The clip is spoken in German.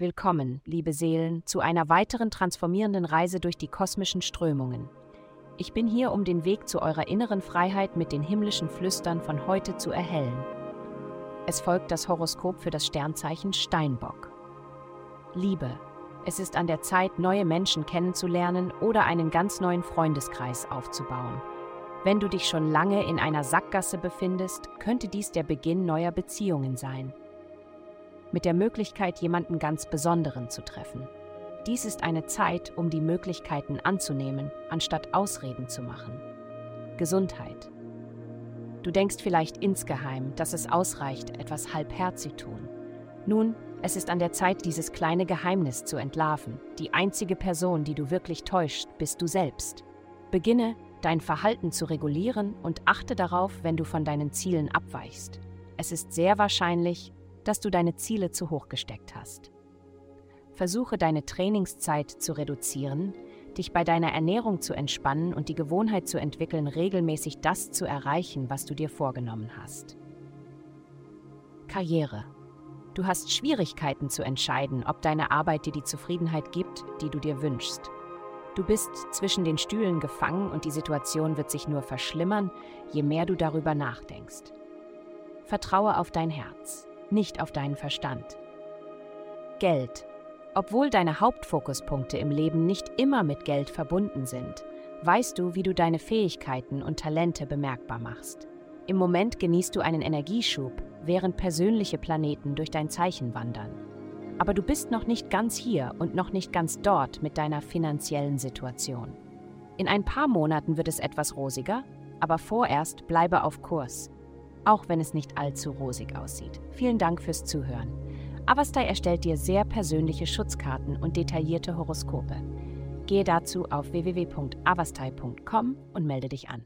Willkommen, liebe Seelen, zu einer weiteren transformierenden Reise durch die kosmischen Strömungen. Ich bin hier, um den Weg zu eurer inneren Freiheit mit den himmlischen Flüstern von heute zu erhellen. Es folgt das Horoskop für das Sternzeichen Steinbock. Liebe. Es ist an der Zeit, neue Menschen kennenzulernen oder einen ganz neuen Freundeskreis aufzubauen. Wenn du dich schon lange in einer Sackgasse befindest, könnte dies der Beginn neuer Beziehungen sein mit der Möglichkeit, jemanden ganz Besonderen zu treffen. Dies ist eine Zeit, um die Möglichkeiten anzunehmen, anstatt Ausreden zu machen. Gesundheit. Du denkst vielleicht insgeheim, dass es ausreicht, etwas halbherzig tun. Nun, es ist an der Zeit, dieses kleine Geheimnis zu entlarven. Die einzige Person, die du wirklich täuscht, bist du selbst. Beginne, dein Verhalten zu regulieren und achte darauf, wenn du von deinen Zielen abweichst. Es ist sehr wahrscheinlich, dass du deine Ziele zu hoch gesteckt hast. Versuche deine Trainingszeit zu reduzieren, dich bei deiner Ernährung zu entspannen und die Gewohnheit zu entwickeln, regelmäßig das zu erreichen, was du dir vorgenommen hast. Karriere. Du hast Schwierigkeiten zu entscheiden, ob deine Arbeit dir die Zufriedenheit gibt, die du dir wünschst. Du bist zwischen den Stühlen gefangen und die Situation wird sich nur verschlimmern, je mehr du darüber nachdenkst. Vertraue auf dein Herz nicht auf deinen Verstand. Geld. Obwohl deine Hauptfokuspunkte im Leben nicht immer mit Geld verbunden sind, weißt du, wie du deine Fähigkeiten und Talente bemerkbar machst. Im Moment genießt du einen Energieschub, während persönliche Planeten durch dein Zeichen wandern. Aber du bist noch nicht ganz hier und noch nicht ganz dort mit deiner finanziellen Situation. In ein paar Monaten wird es etwas rosiger, aber vorerst bleibe auf Kurs auch wenn es nicht allzu rosig aussieht. Vielen Dank fürs Zuhören. Avastai erstellt dir sehr persönliche Schutzkarten und detaillierte Horoskope. Gehe dazu auf www.avastai.com und melde dich an.